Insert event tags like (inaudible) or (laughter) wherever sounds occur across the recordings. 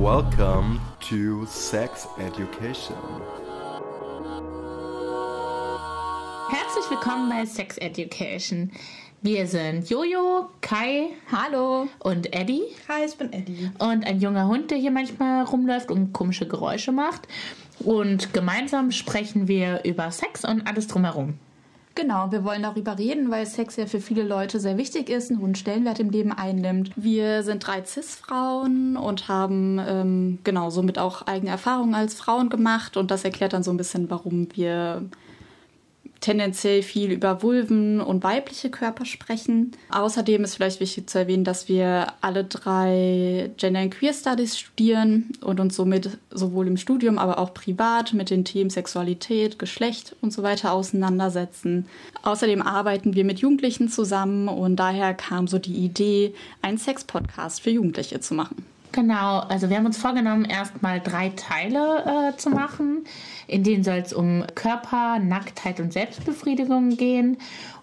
Welcome to Sex Education. Herzlich willkommen bei Sex Education. Wir sind Jojo, Kai, Hallo. und Eddie. Hi, ich bin Eddie. Und ein junger Hund, der hier manchmal rumläuft und komische Geräusche macht. Und gemeinsam sprechen wir über Sex und alles drumherum. Genau, wir wollen darüber reden, weil Sex ja für viele Leute sehr wichtig ist, einen hohen Stellenwert im Leben einnimmt. Wir sind drei Cis-Frauen und haben ähm, genau somit auch eigene Erfahrungen als Frauen gemacht und das erklärt dann so ein bisschen, warum wir tendenziell viel über Vulven und weibliche Körper sprechen. Außerdem ist vielleicht wichtig zu erwähnen, dass wir alle drei Gender and Queer Studies studieren und uns somit sowohl im Studium, aber auch privat mit den Themen Sexualität, Geschlecht und so weiter auseinandersetzen. Außerdem arbeiten wir mit Jugendlichen zusammen und daher kam so die Idee, einen Sex-Podcast für Jugendliche zu machen. Genau, also wir haben uns vorgenommen, erstmal drei Teile äh, zu machen. In denen soll es um Körper, Nacktheit und Selbstbefriedigung gehen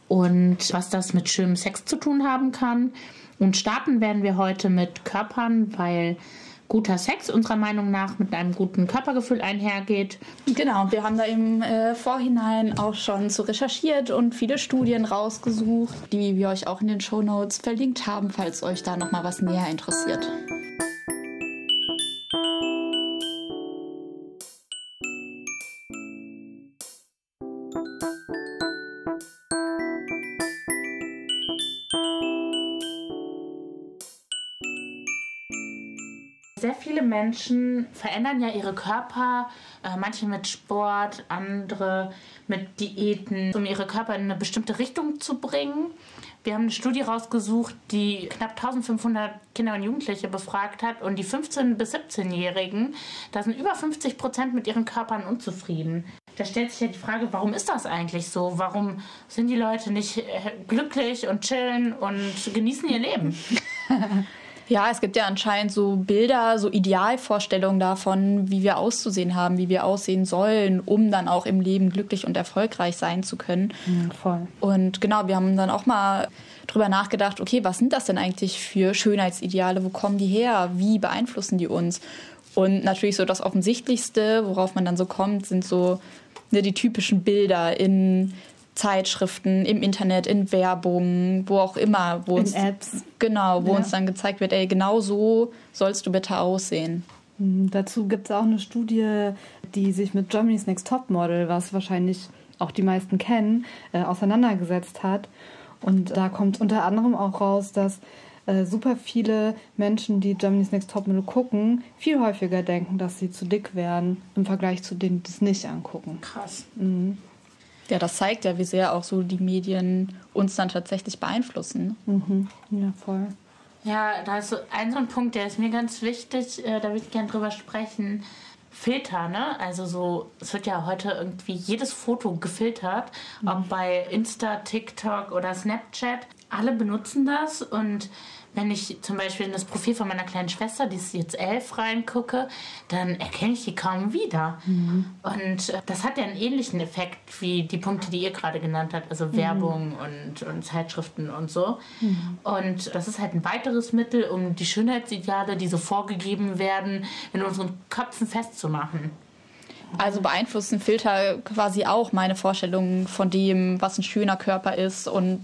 und was das mit schönem Sex zu tun haben kann. Und starten werden wir heute mit Körpern, weil guter Sex unserer Meinung nach mit einem guten Körpergefühl einhergeht. Genau, wir haben da im äh, Vorhinein auch schon so recherchiert und viele Studien rausgesucht, die wir euch auch in den Show Notes verlinkt haben, falls euch da noch mal was näher interessiert. Menschen verändern ja ihre Körper, äh, manche mit Sport, andere mit Diäten, um ihre Körper in eine bestimmte Richtung zu bringen. Wir haben eine Studie rausgesucht, die knapp 1500 Kinder und Jugendliche befragt hat und die 15- bis 17-Jährigen, da sind über 50 Prozent mit ihren Körpern unzufrieden. Da stellt sich ja die Frage, warum ist das eigentlich so? Warum sind die Leute nicht äh, glücklich und chillen und genießen ihr Leben? (laughs) Ja, es gibt ja anscheinend so Bilder, so Idealvorstellungen davon, wie wir auszusehen haben, wie wir aussehen sollen, um dann auch im Leben glücklich und erfolgreich sein zu können. voll. Und genau, wir haben dann auch mal drüber nachgedacht, okay, was sind das denn eigentlich für Schönheitsideale? Wo kommen die her? Wie beeinflussen die uns? Und natürlich so das Offensichtlichste, worauf man dann so kommt, sind so ne, die typischen Bilder in Zeitschriften, im Internet, in Werbung, wo auch immer, wo In uns Apps. genau, wo Ja. uns dann gezeigt wird, ey, genau so sollst du bitte aussehen. Mhm, Dazu gibt es auch eine Studie, die sich mit Germany's Next Top Model, was wahrscheinlich auch die meisten kennen, äh, auseinandergesetzt hat. Und da kommt unter anderem auch raus, dass äh, super viele Menschen, die Germany's Next Top Model gucken, viel häufiger denken, dass sie zu dick wären im Vergleich zu denen, die es nicht angucken. Krass. Ja, das zeigt ja, wie sehr auch so die Medien uns dann tatsächlich beeinflussen. Mhm. Ja, voll. Ja, da ist so ein so ein Punkt, der ist mir ganz wichtig, äh, da würde ich gerne drüber sprechen. Filter, ne? Also so, es wird ja heute irgendwie jedes Foto gefiltert, ob bei Insta, TikTok oder Snapchat. Alle benutzen das und wenn ich zum Beispiel in das Profil von meiner kleinen Schwester, die ist jetzt elf, reingucke, dann erkenne ich die kaum wieder. Und äh, das hat ja einen ähnlichen Effekt wie die Punkte, die ihr gerade genannt habt, also Werbung und, und Zeitschriften und so. Und das ist halt ein weiteres Mittel, um die Schönheitsideale, die so vorgegeben werden, in unseren Köpfen festzumachen. Also beeinflussen Filter quasi auch meine Vorstellungen von dem, was ein schöner Körper ist und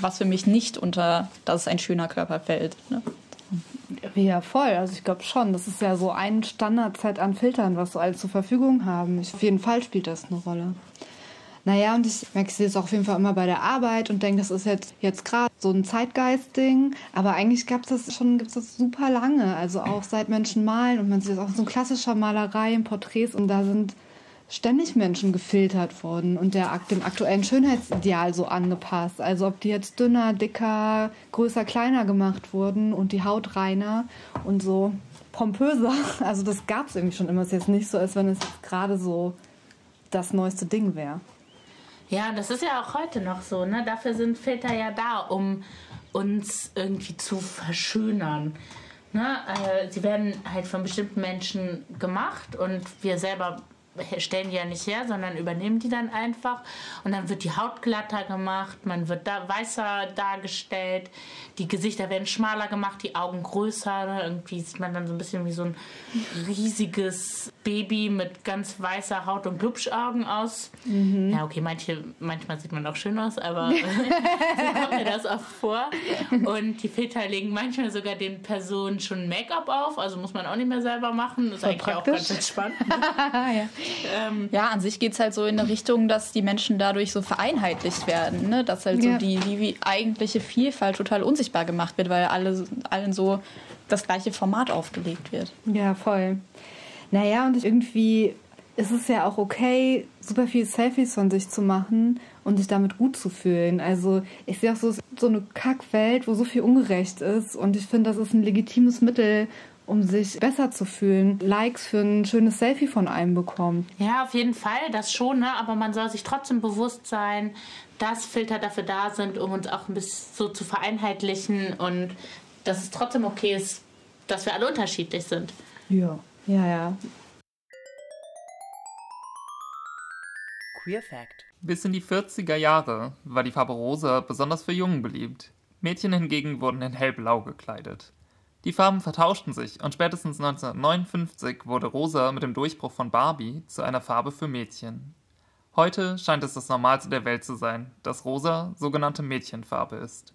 was für mich nicht unter das ein schöner Körper fällt. Ne? Ja, voll. Also ich glaube schon. Das ist ja so ein Standardset an Filtern, was alle zur Verfügung haben. Ich, auf jeden Fall spielt das eine Rolle. Naja, und ich merke es auf jeden Fall immer bei der Arbeit und denke, das ist jetzt, jetzt gerade so ein Zeitgeist-Ding. Aber eigentlich gab es das schon gibt's das super lange. Also auch seit Menschen malen und man sieht das auch in so klassischer Malerei, in Porträts und da sind ständig Menschen gefiltert worden und der dem aktuellen Schönheitsideal so angepasst. Also ob die jetzt dünner, dicker, größer, kleiner gemacht wurden und die Haut reiner und so pompöser. (laughs) Also das gab es irgendwie schon immer. Es ist jetzt nicht so, als wenn es gerade so das neueste Ding wäre. Ja, das ist ja auch heute noch so, ne? Dafür sind Filter ja da, um uns irgendwie zu verschönern. Ne? Äh, sie werden halt von bestimmten Menschen gemacht und wir selber stellen die ja nicht her, sondern übernehmen die dann einfach. Und dann wird die Haut glatter gemacht, man wird da weißer dargestellt, die Gesichter werden schmaler gemacht, die Augen größer. Irgendwie sieht man dann so ein bisschen wie so ein riesiges Baby mit ganz weißer Haut und Glubschaugen aus. Mhm. Ja, okay, manche, manchmal sieht man auch schön aus, aber (laughs) (laughs) so kommt mir das oft vor. Und die Väter legen manchmal sogar den Personen schon Make-up auf, also muss man auch nicht mehr selber machen. Das ist eigentlich praktisch. auch ganz entspannt. (laughs) ja. Ähm, ja, an sich geht es halt so in eine Richtung, dass die Menschen dadurch so vereinheitlicht werden, ne? dass halt ja. so die, die eigentliche Vielfalt total unsichtbar gemacht wird, weil alle, allen so das gleiche Format aufgelegt wird. Ja, voll. Naja, und irgendwie ist es ja auch okay, super viele Selfies von sich zu machen und sich damit gut zu fühlen. Also ich sehe auch so, so eine Kackwelt, wo so viel ungerecht ist und ich finde, das ist ein legitimes Mittel, um sich besser zu fühlen, Likes für ein schönes Selfie von einem bekommt. Ja, auf jeden Fall, das schon, ne? aber man soll sich trotzdem bewusst sein, dass Filter dafür da sind, um uns auch ein bisschen so zu vereinheitlichen und dass es trotzdem okay ist, dass wir alle unterschiedlich sind. Ja, ja, ja. Queer Fact. Bis in die 40er Jahre war die Farbe rosa besonders für Jungen beliebt. Mädchen hingegen wurden in hellblau gekleidet. Die Farben vertauschten sich und spätestens 1959 wurde rosa mit dem Durchbruch von Barbie zu einer Farbe für Mädchen. Heute scheint es das Normalste der Welt zu sein, dass rosa sogenannte Mädchenfarbe ist.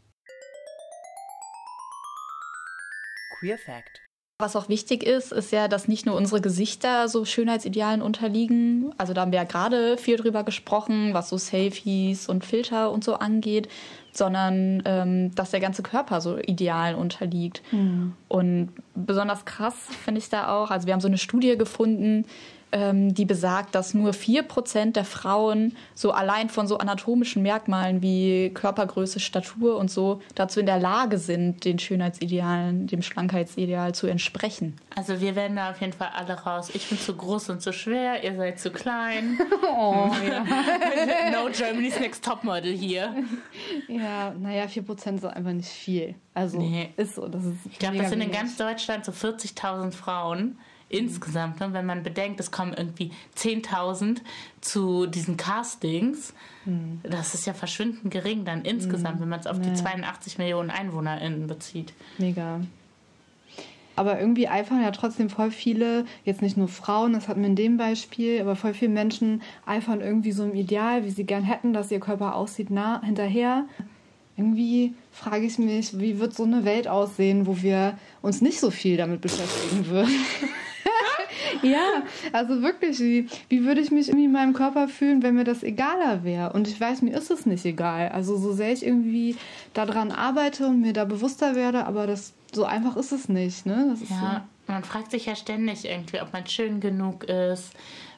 Queer Fact was auch wichtig ist, ist ja, dass nicht nur unsere Gesichter so Schönheitsidealen unterliegen. Also da haben wir ja gerade viel drüber gesprochen, was so Selfies und Filter und so angeht, sondern ähm, dass der ganze Körper so Idealen unterliegt. Mhm. Und besonders krass finde ich da auch, also wir haben so eine Studie gefunden, die besagt, dass nur 4% der Frauen so allein von so anatomischen Merkmalen wie Körpergröße, Statur und so dazu in der Lage sind, den Schönheitsidealen, dem Schlankheitsideal zu entsprechen. Also wir werden da auf jeden Fall alle raus. Ich bin zu groß und zu schwer, ihr seid zu klein. (laughs) oh, ja. (laughs) no Germany's Next Topmodel hier. Ja, naja, 4% ist einfach nicht viel. Also nee. ist so. Das ist ich glaube, das sind in ganz Deutschland so 40.000 Frauen insgesamt, ne, wenn man bedenkt, es kommen irgendwie 10.000 zu diesen Castings, mhm. das ist ja verschwindend gering dann insgesamt, mhm. wenn man es auf ja. die 82 Millionen EinwohnerInnen bezieht. Mega. Aber irgendwie eifern ja trotzdem voll viele, jetzt nicht nur Frauen, das hatten wir in dem Beispiel, aber voll viele Menschen eifern irgendwie so im Ideal, wie sie gern hätten, dass ihr Körper aussieht, nah hinterher. Irgendwie frage ich mich, wie wird so eine Welt aussehen, wo wir uns nicht so viel damit beschäftigen würden. (laughs) (laughs) ja, also wirklich, wie, wie würde ich mich irgendwie in meinem Körper fühlen, wenn mir das egaler wäre? Und ich weiß, mir ist es nicht egal. Also so sehr ich irgendwie daran arbeite und mir da bewusster werde, aber das so einfach ist es nicht. Ne? ja, so. man fragt sich ja ständig irgendwie, ob man schön genug ist,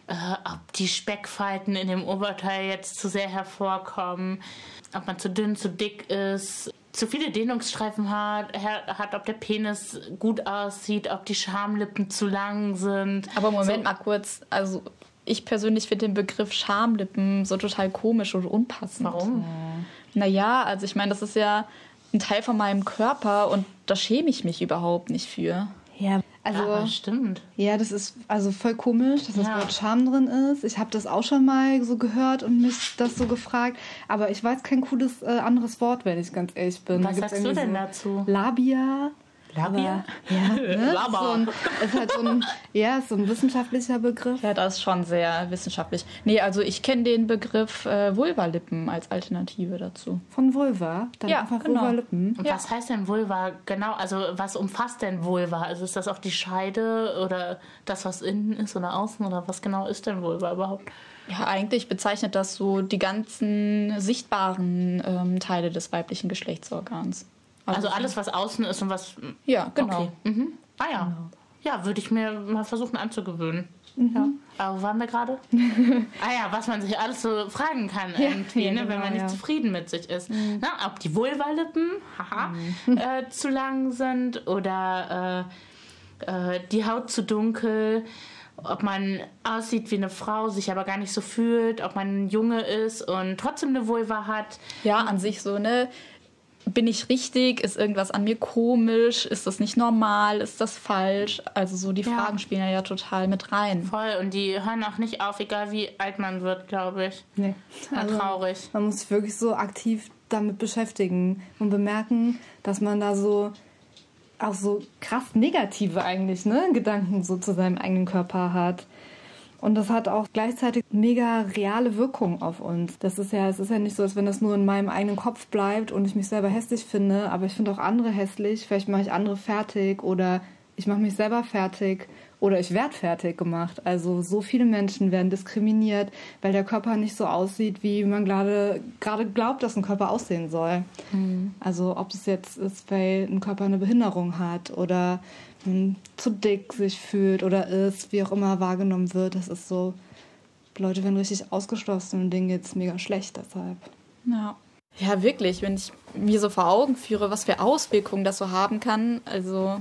äh, ob die Speckfalten in dem Oberteil jetzt zu sehr hervorkommen, ob man zu dünn, zu dick ist zu viele Dehnungsstreifen hat, hat, ob der Penis gut aussieht, ob die Schamlippen zu lang sind. Aber Moment so. mal kurz, also ich persönlich finde den Begriff Schamlippen so total komisch und unpassend. Warum? Naja, also ich meine, das ist ja ein Teil von meinem Körper und da schäme ich mich überhaupt nicht für. Ja, also, ja, stimmt. Ja, das ist also voll komisch, dass das ja. Wort Scham drin ist. Ich habe das auch schon mal so gehört und mich das so gefragt. Aber ich weiß kein cooles äh, anderes Wort, wenn ich ganz ehrlich bin. Was sagst du denn so dazu? Labia. Labia? ja, (laughs) ne? Laba. So ein, ist halt so ein, ja, so ein wissenschaftlicher Begriff. Ja, das ist schon sehr wissenschaftlich. Nee, also ich kenne den Begriff äh, Vulva-Lippen als Alternative dazu. Von Vulva? Dann ja, einfach genau. Vulva-Lippen. Und ja. was heißt denn Vulva genau? Also was umfasst denn Vulva? Also ist das auch die Scheide oder das, was innen ist oder außen oder was genau ist denn Vulva überhaupt? Ja, eigentlich bezeichnet das so die ganzen sichtbaren ähm, Teile des weiblichen Geschlechtsorgans. Also, also alles, was außen ist und was. Ja, genau. Okay. Mhm. Ah ja. Genau. Ja, würde ich mir mal versuchen anzugewöhnen. Mhm. Ja. Aber wo waren wir gerade? (laughs) ah ja, was man sich alles so fragen kann irgendwie, ja, ne, genau, wenn man nicht ja. zufrieden mit sich ist. Mhm. Na, ob die Vulvalippen haha, mhm. äh, zu lang sind oder äh, äh, die Haut zu dunkel ob man aussieht wie eine Frau, sich aber gar nicht so fühlt, ob man ein Junge ist und trotzdem eine Vulva hat. Ja, an sich so, ne? Bin ich richtig? Ist irgendwas an mir komisch? Ist das nicht normal? Ist das falsch? Also so die Ja. Fragen spielen ja, ja total mit rein. Voll. Und die hören auch nicht auf, egal wie alt man wird, glaube ich. Nee. Ja, Also, traurig. Man muss sich wirklich so aktiv damit beschäftigen und bemerken, dass man da so auch so krass negative eigentlich, ne, Gedanken so zu seinem eigenen Körper hat. Und das hat auch gleichzeitig mega reale Wirkung auf uns. Das ist ja, es ist ja nicht so, als wenn das nur in meinem eigenen Kopf bleibt und ich mich selber hässlich finde, aber ich finde auch andere hässlich. Vielleicht mache ich andere fertig oder ich mache mich selber fertig oder ich werde fertig gemacht. Also so viele Menschen werden diskriminiert, weil der Körper nicht so aussieht, wie man gerade gerade glaubt, dass ein Körper aussehen soll. Also ob es jetzt ist, weil ein Körper eine Behinderung hat oder hm, zu dick sich fühlt oder ist, wie auch immer wahrgenommen wird. Das ist so, Leute werden richtig ausgeschlossen und denen geht's mega schlecht deshalb. Ja. Ja, wirklich, wenn ich mir so vor Augen führe, was für Auswirkungen das so haben kann. Also,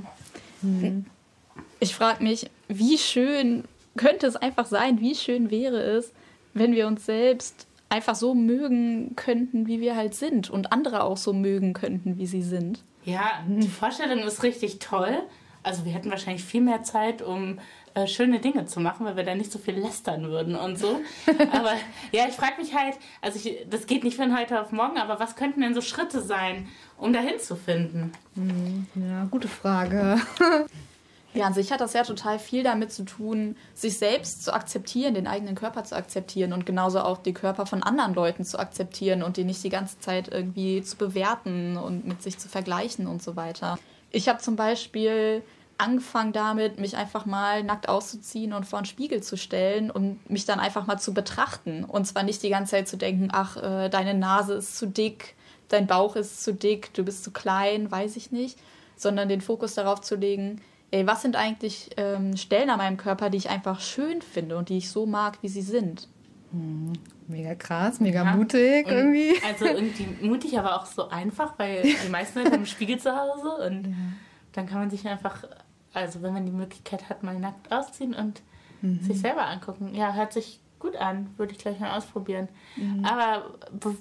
ich frage mich, wie schön könnte es einfach sein, wie schön wäre es, wenn wir uns selbst einfach so mögen könnten, wie wir halt sind und andere auch so mögen könnten, wie sie sind. Ja, die Vorstellung ist richtig toll. Also wir hätten wahrscheinlich viel mehr Zeit, um äh, schöne Dinge zu machen, weil wir da nicht so viel lästern würden und so. (laughs) Aber ja, ich frage mich halt, also ich, das geht nicht von heute auf morgen, aber was könnten denn so Schritte sein, um dahin zu finden? Ja, gute Frage. (laughs) Ja, an sich hat das ja total viel damit zu tun, sich selbst zu akzeptieren, den eigenen Körper zu akzeptieren und genauso auch die Körper von anderen Leuten zu akzeptieren und die nicht die ganze Zeit irgendwie zu bewerten und mit sich zu vergleichen und so weiter. Ich habe zum Beispiel angefangen damit, mich einfach mal nackt auszuziehen und vor einen Spiegel zu stellen und mich dann einfach mal zu betrachten. Und zwar nicht die ganze Zeit zu denken, ach, äh, deine Nase ist zu dick, dein Bauch ist zu dick, du bist zu klein, weiß ich nicht, sondern den Fokus darauf zu legen, ey, was sind eigentlich ähm, Stellen an meinem Körper, die ich einfach schön finde und die ich so mag, wie sie sind. Mega krass, mega Ja. mutig Und irgendwie. (laughs) Also irgendwie mutig, aber auch so einfach, weil die meisten Leute haben einen Spiegel zu Hause und dann kann man sich einfach, also wenn man die Möglichkeit hat, mal nackt ausziehen und sich selber angucken. Ja, hört sich gut an, würde ich gleich mal ausprobieren. Aber be-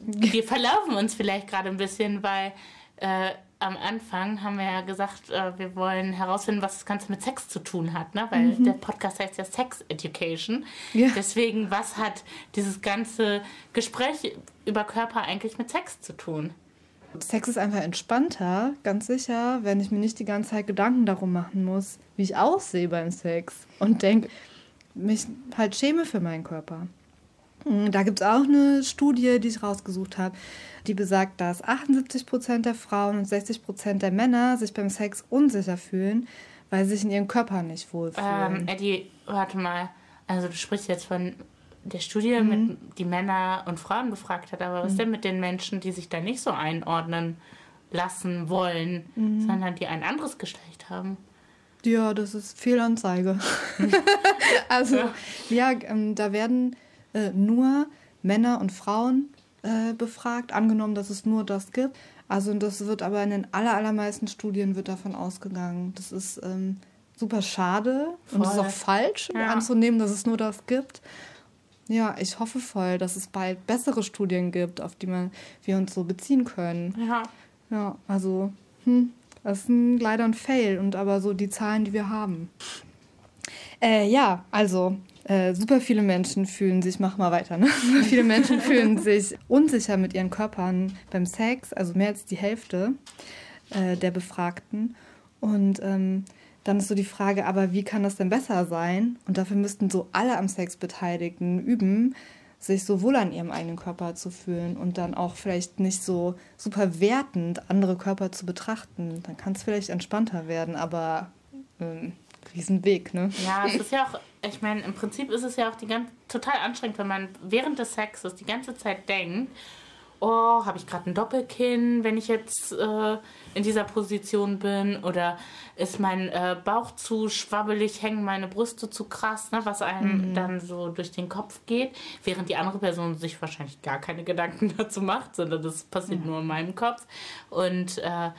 wir verlaufen uns vielleicht gerade ein bisschen, weil äh, am Anfang haben wir ja gesagt, äh, wir wollen herausfinden, was das Ganze mit Sex zu tun hat, ne? weil der Podcast heißt ja Sex Education. Ja. Deswegen, was hat dieses ganze Gespräch über Körper eigentlich mit Sex zu tun? Sex ist einfach entspannter, ganz sicher, wenn ich mir nicht die ganze Zeit Gedanken darum machen muss, wie ich aussehe beim Sex und denke, mich halt schäme für meinen Körper. Mm, Da gibt es auch eine Studie, die ich rausgesucht habe, die besagt, dass 78 Prozent der Frauen und 60 Prozent der Männer sich beim Sex unsicher fühlen, weil sie sich in ihrem Körper nicht wohlfühlen. Ähm, Eddie, warte mal. Also du sprichst jetzt von der Studie, mit, die Männer und Frauen befragt hat, aber was denn mit den Menschen, die sich da nicht so einordnen lassen wollen, sondern die ein anderes Geschlecht haben? Ja, das ist Fehlanzeige. (laughs) (laughs) also, ja, ähm, da werden äh, nur Männer und Frauen äh, befragt, angenommen, dass es nur das gibt. Also, das wird aber in den aller, allermeisten Studien wird davon ausgegangen. Das ist ähm, super schade und es ist Voll. auch falsch Ja. anzunehmen, dass es nur das gibt. Ja, ich hoffe voll, dass es bald bessere Studien gibt, auf die man, wir uns so beziehen können. Ja. Ja, also, hm, das ist ein, leider ein Fail und aber so die Zahlen, die wir haben. Äh, ja, also, äh, super viele Menschen fühlen sich, mach mal weiter, ne? (laughs) Super viele Menschen fühlen (laughs) sich unsicher mit ihren Körpern beim Sex, also mehr als die Hälfte äh, der Befragten. Und ähm, dann ist so die Frage, aber wie kann das denn besser sein? Und dafür müssten so alle am Sex Beteiligten üben, sich so wohl an ihrem eigenen Körper zu fühlen und dann auch vielleicht nicht so super wertend andere Körper zu betrachten. Dann kann es vielleicht entspannter werden, aber ähm, Riesenweg, ne? Ja, es ist ja auch, ich meine, im Prinzip ist es ja auch die ganz, total anstrengend, wenn man während des Sexes die ganze Zeit denkt, oh, habe ich gerade ein Doppelkinn, wenn ich jetzt äh, in dieser Position bin? Oder ist mein äh, Bauch zu schwabbelig, hängen meine Brüste zu krass, ne, was einem dann so durch den Kopf geht, während die andere Person sich wahrscheinlich gar keine Gedanken (laughs) dazu macht, sondern das passiert nur in meinem Kopf. Und äh,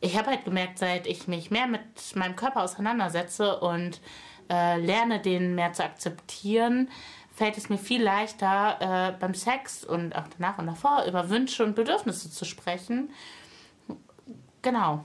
ich habe halt gemerkt, seit ich mich mehr mit meinem Körper auseinandersetze und äh, lerne, den mehr zu akzeptieren, fällt es mir viel leichter, äh, beim Sex und auch danach und davor über Wünsche und Bedürfnisse zu sprechen. Genau.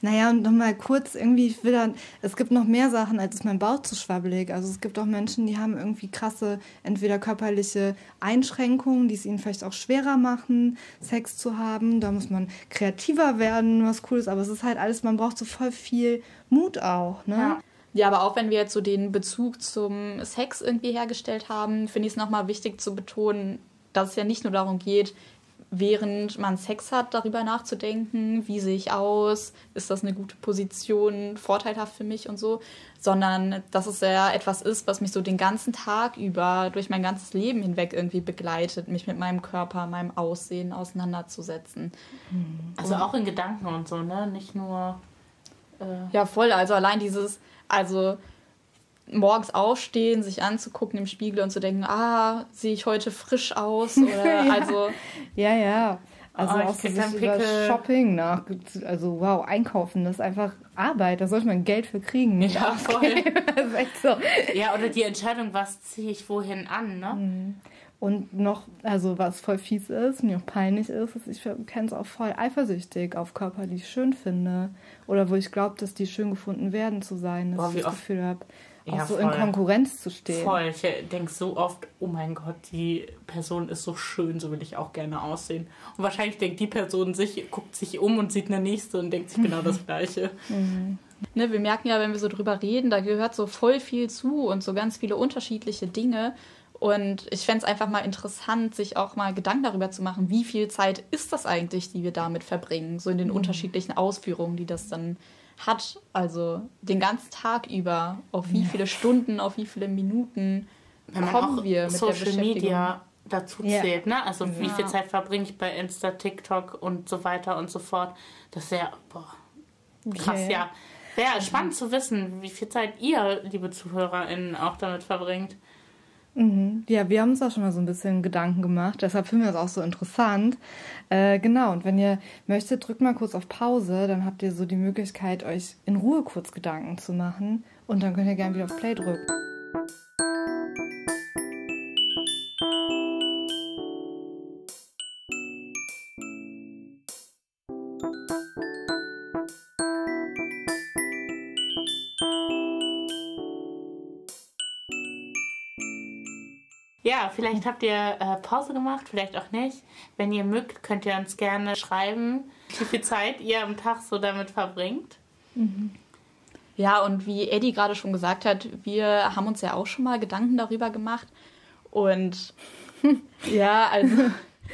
Naja, und nochmal kurz, irgendwie, ich will dann, es gibt noch mehr Sachen, als ist mein Bauch zu schwabbelig. Also es gibt auch Menschen, die haben irgendwie krasse, entweder körperliche Einschränkungen, die es ihnen vielleicht auch schwerer machen, Sex zu haben. Da muss man kreativer werden, was cool ist, aber es ist halt alles, man braucht so voll viel Mut auch, ne? Ja. Ja, aber auch wenn wir jetzt so den Bezug zum Sex irgendwie hergestellt haben, finde ich es nochmal wichtig zu betonen, dass es ja nicht nur darum geht, während man Sex hat, darüber nachzudenken, wie sehe ich aus, ist das eine gute Position, vorteilhaft für mich und so, sondern dass es ja etwas ist, was mich so den ganzen Tag über, durch mein ganzes Leben hinweg irgendwie begleitet, mich mit meinem Körper, meinem Aussehen auseinanderzusetzen. Also auch in Gedanken und so, ne? Nicht nur. Äh, Ja, voll. Also allein dieses, also morgens aufstehen, sich anzugucken im Spiegel und zu denken, ah, sehe ich heute frisch aus? (laughs) Oder also, Ja, ja. Also Oh, auch so sich über. Shopping nach, also wow, einkaufen, das ist einfach Arbeit, da sollte man Geld für kriegen. Nicht Ja, voll. (laughs) das ist echt so. ja, oder die Entscheidung, was ziehe ich wohin an, ne? Und noch, also was voll fies ist, mir auch peinlich ist, ist, ich kenne es auch voll eifersüchtig auf Körper, die ich schön finde. Oder wo ich glaube, dass die schön gefunden werden zu sein, dass Boah, ich das Gefühl habe, auch Ja, so in voll. Konkurrenz zu stehen. Voll. Ich denke so oft, oh mein Gott, die Person ist so schön, so will ich auch gerne aussehen. Und wahrscheinlich denkt die Person sich, guckt sich um und sieht eine nächste und denkt sich genau das (laughs) Gleiche. ne, wir merken ja, wenn wir so drüber reden, da gehört so voll viel zu und so ganz viele unterschiedliche Dinge. Und ich fände es einfach mal interessant, sich auch mal Gedanken darüber zu machen, wie viel Zeit ist das eigentlich, die wir damit verbringen, so in den unterschiedlichen Ausführungen, die das dann hat. Also den ganzen Tag über, auf wie viele Stunden, auf wie viele Minuten Wenn kommen wir mit der Social Beschäftigung. Media dazu Ja. zählt, ne? Also wie Ja. viel Zeit verbringe ich bei Insta, TikTok und so weiter und so fort. Das ist ja, boah, krass, Ja, ja. ja. Wäre spannend zu wissen, wie viel Zeit ihr, liebe ZuhörerInnen, auch damit verbringt. Mhm. Ja, wir haben uns auch schon mal so ein bisschen Gedanken gemacht, deshalb finden wir es auch so interessant. Äh, genau, und wenn ihr möchtet, drückt mal kurz auf Pause, dann habt ihr so die Möglichkeit, euch in Ruhe kurz Gedanken zu machen und dann könnt ihr gerne wieder auf Play drücken. Vielleicht habt ihr äh, Pause gemacht, vielleicht auch nicht. Wenn ihr mögt, könnt ihr uns gerne schreiben, wie viel Zeit ihr am Tag so damit verbringt. Ja, und wie Eddie gerade schon gesagt hat, wir haben uns ja auch schon mal Gedanken darüber gemacht. Und (laughs) ja, also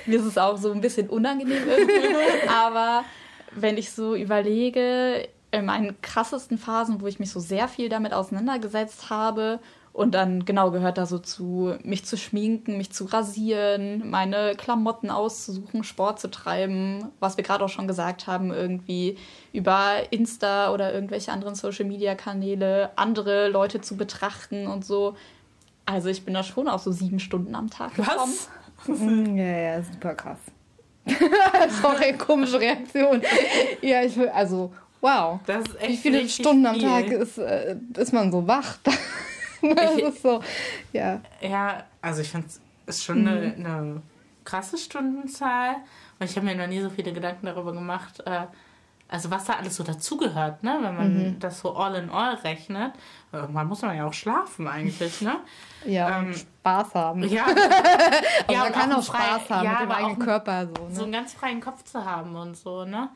mir ist es auch so ein bisschen unangenehm irgendwie. (laughs) Aber wenn ich so überlege, in meinen krassesten Phasen, wo ich mich so sehr viel damit auseinandergesetzt habe und dann genau gehört da so zu, mich zu schminken, mich zu rasieren, meine Klamotten auszusuchen, Sport zu treiben, was wir gerade auch schon gesagt haben, irgendwie über Insta oder irgendwelche anderen Social-Media-Kanäle andere Leute zu betrachten und so. Also ich bin da schon auf so sieben Stunden am Tag gekommen. Mm, Ja, ja, super krass. (laughs) Sorry, komische Reaktion. Ja, ich will, also, wow. Das ist echt Wie viele Stunden am viel. Tag ist, äh, ist man so wach? (laughs) das ist so, ja. Ja, also ich finde es ist schon eine, eine krasse Stundenzahl. Und ich habe mir noch nie so viele Gedanken darüber gemacht, äh, also was da alles so dazugehört, ne? Wenn man das so all in all rechnet. Irgendwann muss man ja auch schlafen eigentlich, ne? (laughs) Ja, Ähm, Spaß haben. Ja. Aber (laughs) man und kann einen auch Spaß frei- haben ja, mit dem eigenen auch Körper. So, ne? so einen ganz freien Kopf zu haben und so, ne?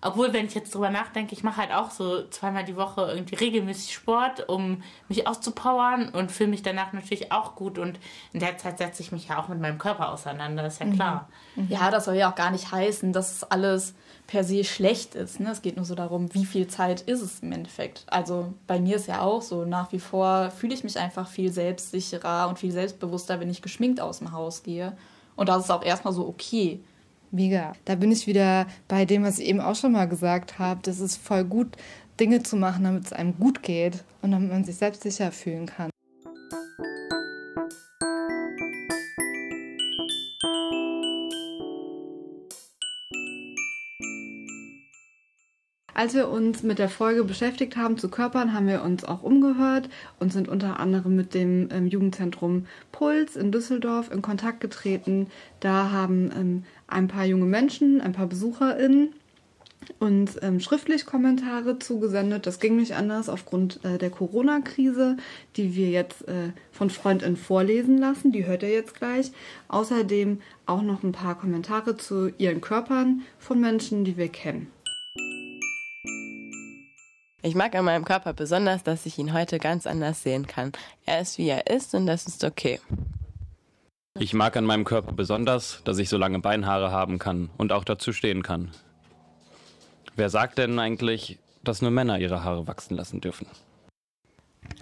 Obwohl, wenn ich jetzt drüber nachdenke, ich mache halt auch so zweimal die Woche irgendwie regelmäßig Sport, um mich auszupowern und fühle mich danach natürlich auch gut. Und in der Zeit setze ich mich ja auch mit meinem Körper auseinander, ist ja klar. Ja, das soll ja auch gar nicht heißen, dass es alles per se schlecht ist. Ne? Es geht nur so darum, wie viel Zeit ist es im Endeffekt. Also bei mir ist ja auch so, nach wie vor fühle ich mich einfach viel selbstsicherer und viel selbstbewusster, wenn ich geschminkt aus dem Haus gehe. Und das ist auch erstmal so okay. Mega. Da bin ich wieder bei dem, was ich eben auch schon mal gesagt habe. Das ist voll gut, Dinge zu machen, damit es einem gut geht und damit man sich selbst sicher fühlen kann. Als wir uns mit der Folge beschäftigt haben zu Körpern, haben wir uns auch umgehört und sind unter anderem mit dem ähm, Jugendzentrum Puls in Düsseldorf in Kontakt getreten. Da haben ähm, ein paar junge Menschen, ein paar BesucherInnen uns ähm, schriftlich Kommentare zugesendet. Das ging nicht anders aufgrund äh, der Corona-Krise, die wir jetzt äh, von FreundInnen vorlesen lassen. Die hört ihr jetzt gleich. Außerdem auch noch ein paar Kommentare zu ihren Körpern von Menschen, die wir kennen. Ich mag an meinem Körper besonders, dass ich ihn heute ganz anders sehen kann. Er ist, wie er ist und das ist okay. Ich mag an meinem Körper besonders, dass ich so lange Beinhaare haben kann und auch dazu stehen kann. Wer sagt denn eigentlich, dass nur Männer ihre Haare wachsen lassen dürfen?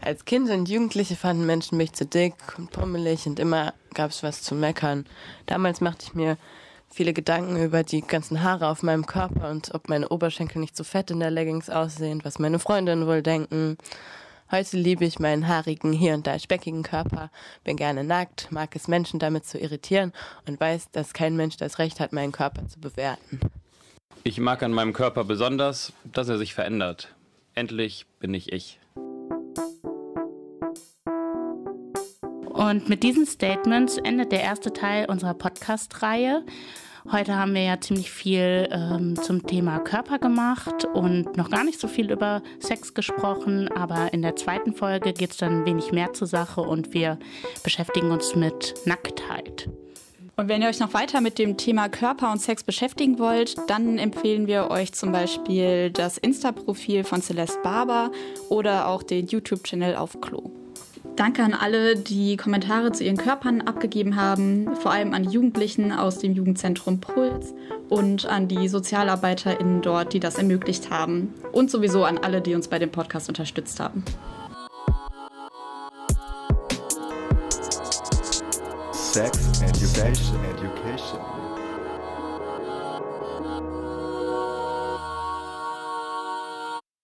Als Kind und Jugendliche fanden Menschen mich zu dick und pummelig und immer gab es was zu meckern. Damals machte ich mir viele Gedanken über die ganzen Haare auf meinem Körper und ob meine Oberschenkel nicht so fett in der Leggings aussehen, was meine Freundinnen wohl denken. Heute liebe ich meinen haarigen, hier und da speckigen Körper, bin gerne nackt, mag es Menschen damit zu irritieren und weiß, dass kein Mensch das Recht hat, meinen Körper zu bewerten. Ich mag an meinem Körper besonders, dass er sich verändert. Endlich bin ich ich. Und mit diesen Statements endet der erste Teil unserer Podcast-Reihe. Heute haben wir ja ziemlich viel ähm, zum Thema Körper gemacht und noch gar nicht so viel über Sex gesprochen, aber in der zweiten Folge geht es dann ein wenig mehr zur Sache und wir beschäftigen uns mit Nacktheit. Und wenn ihr euch noch weiter mit dem Thema Körper und Sex beschäftigen wollt, dann empfehlen wir euch zum Beispiel das Insta-Profil von Celeste Barber oder auch den YouTube-Channel auf Klo. Danke an alle, die Kommentare zu ihren Körpern abgegeben haben, vor allem an die Jugendlichen aus dem Jugendzentrum Puls und an die SozialarbeiterInnen dort, die das ermöglicht haben. Und sowieso an alle, die uns bei dem Podcast unterstützt haben. Sex Education Education